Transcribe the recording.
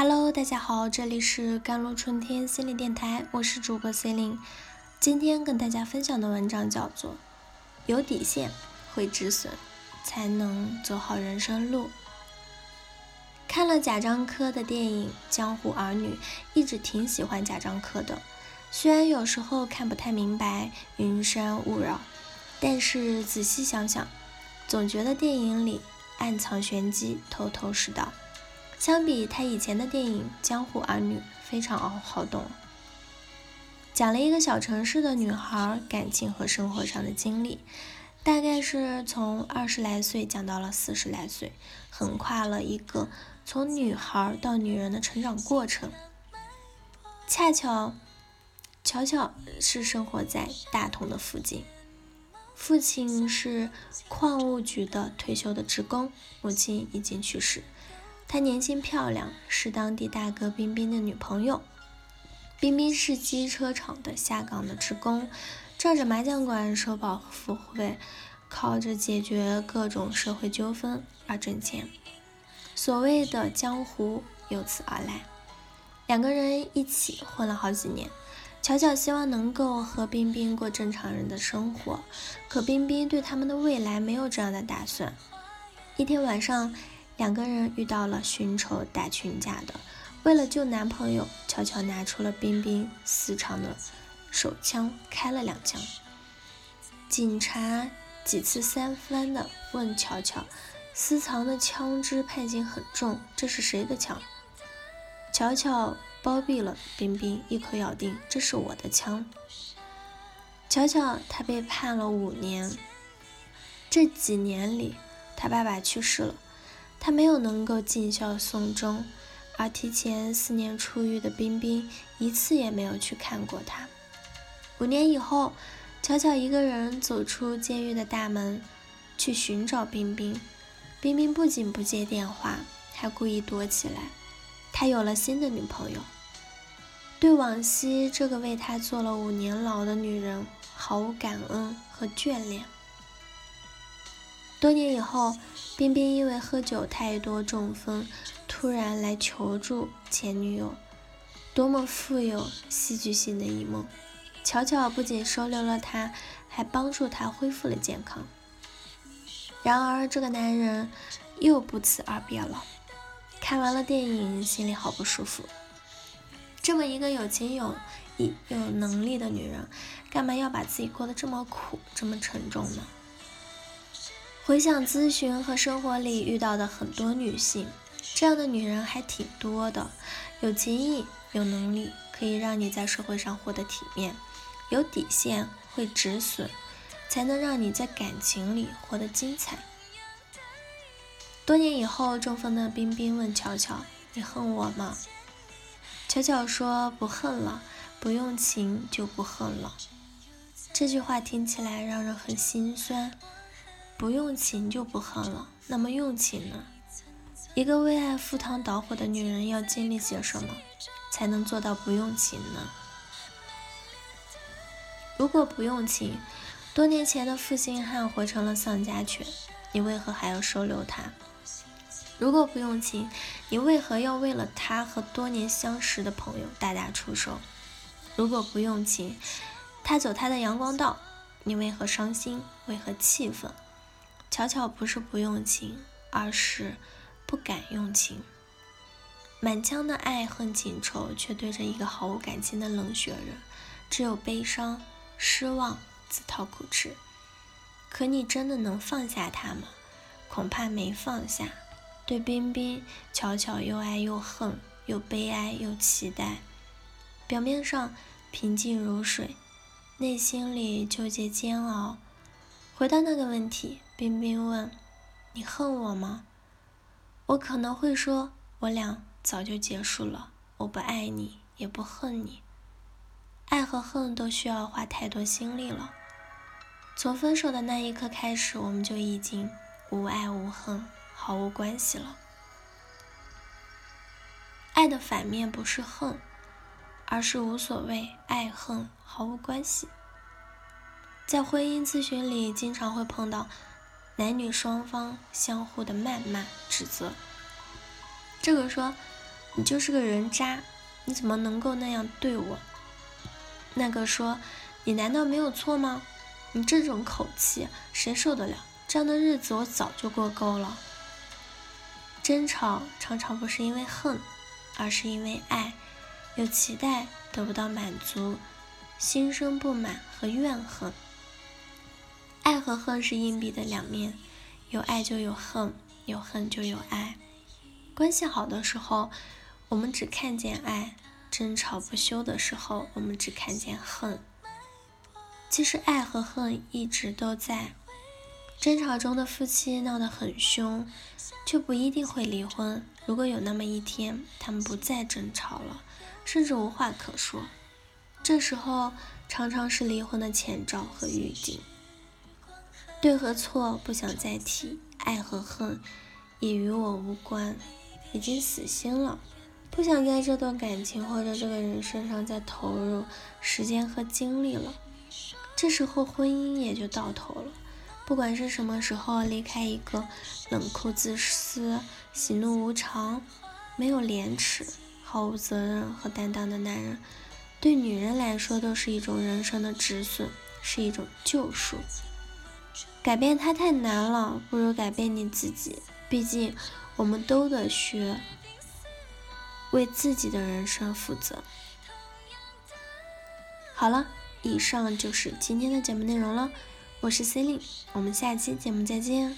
Hello，大家好，这里是甘露春天心理电台，我是主播 C 琳。今天跟大家分享的文章叫做《有底线会止损，才能走好人生路》。看了贾樟柯的电影《江湖儿女》，一直挺喜欢贾樟柯的。虽然有时候看不太明白云山雾绕，但是仔细想想，总觉得电影里暗藏玄机，头头是道。相比他以前的电影《江湖儿女》，非常好懂，讲了一个小城市的女孩感情和生活上的经历，大概是从二十来岁讲到了四十来岁，横跨了一个从女孩到女人的成长过程。恰巧，巧巧是生活在大同的附近，父亲是矿务局的退休的职工，母亲已经去世。她年轻漂亮，是当地大哥冰冰的女朋友。冰冰是机车厂的下岗的职工，仗着麻将馆收保护费，靠着解决各种社会纠纷而挣钱。所谓的江湖由此而来。两个人一起混了好几年，巧巧希望能够和冰冰过正常人的生活，可冰冰对他们的未来没有这样的打算。一天晚上。两个人遇到了寻仇打群架的，为了救男朋友，巧巧拿出了冰冰私藏的手枪，开了两枪。警察几次三番的问巧巧，私藏的枪支判刑很重，这是谁的枪？巧巧包庇了冰冰，一口咬定这是我的枪。巧巧他被判了五年，这几年里他爸爸去世了。他没有能够尽孝送终，而提前四年出狱的冰冰一次也没有去看过他。五年以后，巧巧一个人走出监狱的大门，去寻找冰冰。冰冰不仅不接电话，还故意躲起来。他有了新的女朋友，对往昔这个为他坐了五年牢的女人毫无感恩和眷恋。多年以后。冰冰因为喝酒太多中风，突然来求助前女友，多么富有戏剧性的一幕！巧巧不仅收留了他，还帮助他恢复了健康。然而这个男人又不辞而别了。看完了电影，心里好不舒服。这么一个有情有义、有能力的女人，干嘛要把自己过得这么苦、这么沉重呢？回想咨询和生活里遇到的很多女性，这样的女人还挺多的。有情义、有能力，可以让你在社会上获得体面；有底线，会止损，才能让你在感情里活得精彩。多年以后，中风的冰冰问巧巧：“你恨我吗？”巧巧说：“不恨了，不用情就不恨了。”这句话听起来让人很心酸。不用情就不恨了，那么用情呢？一个为爱赴汤蹈火的女人要经历些什么，才能做到不用情呢？如果不用情，多年前的负心汉活成了丧家犬，你为何还要收留他？如果不用情，你为何要为了他和多年相识的朋友大打出手？如果不用情，他走他的阳光道，你为何伤心？为何气愤？巧巧不是不用情，而是不敢用情。满腔的爱恨情仇，却对着一个毫无感情的冷血人，只有悲伤、失望，自讨苦吃。可你真的能放下他吗？恐怕没放下。对冰冰，巧巧又爱又恨，又悲哀又期待。表面上平静如水，内心里纠结煎熬。回到那个问题。冰冰问：“你恨我吗？”我可能会说：“我俩早就结束了，我不爱你，也不恨你。爱和恨都需要花太多心力了。从分手的那一刻开始，我们就已经无爱无恨，毫无关系了。爱的反面不是恨，而是无所谓，爱恨毫无关系。在婚姻咨询里，经常会碰到。”男女双方相互的谩骂、指责。这个说：“你就是个人渣，你怎么能够那样对我？”那个说：“你难道没有错吗？你这种口气谁受得了？这样的日子我早就过够了。”争吵常常不是因为恨，而是因为爱，有期待得不到满足，心生不满和怨恨。爱和恨是硬币的两面，有爱就有恨，有恨就有爱。关系好的时候，我们只看见爱；争吵不休的时候，我们只看见恨。其实爱和恨一直都在。争吵中的夫妻闹得很凶，就不一定会离婚。如果有那么一天，他们不再争吵了，甚至无话可说，这时候常常是离婚的前兆和预警。对和错不想再提，爱和恨也与我无关，已经死心了，不想在这段感情或者这个人身上再投入时间和精力了。这时候婚姻也就到头了。不管是什么时候离开一个冷酷自私、喜怒无常、没有廉耻、毫无责任和担当的男人，对女人来说都是一种人生的止损，是一种救赎。改变他太难了，不如改变你自己。毕竟，我们都得学为自己的人生负责。好了，以上就是今天的节目内容了。我是 C 令，我们下期节目再见。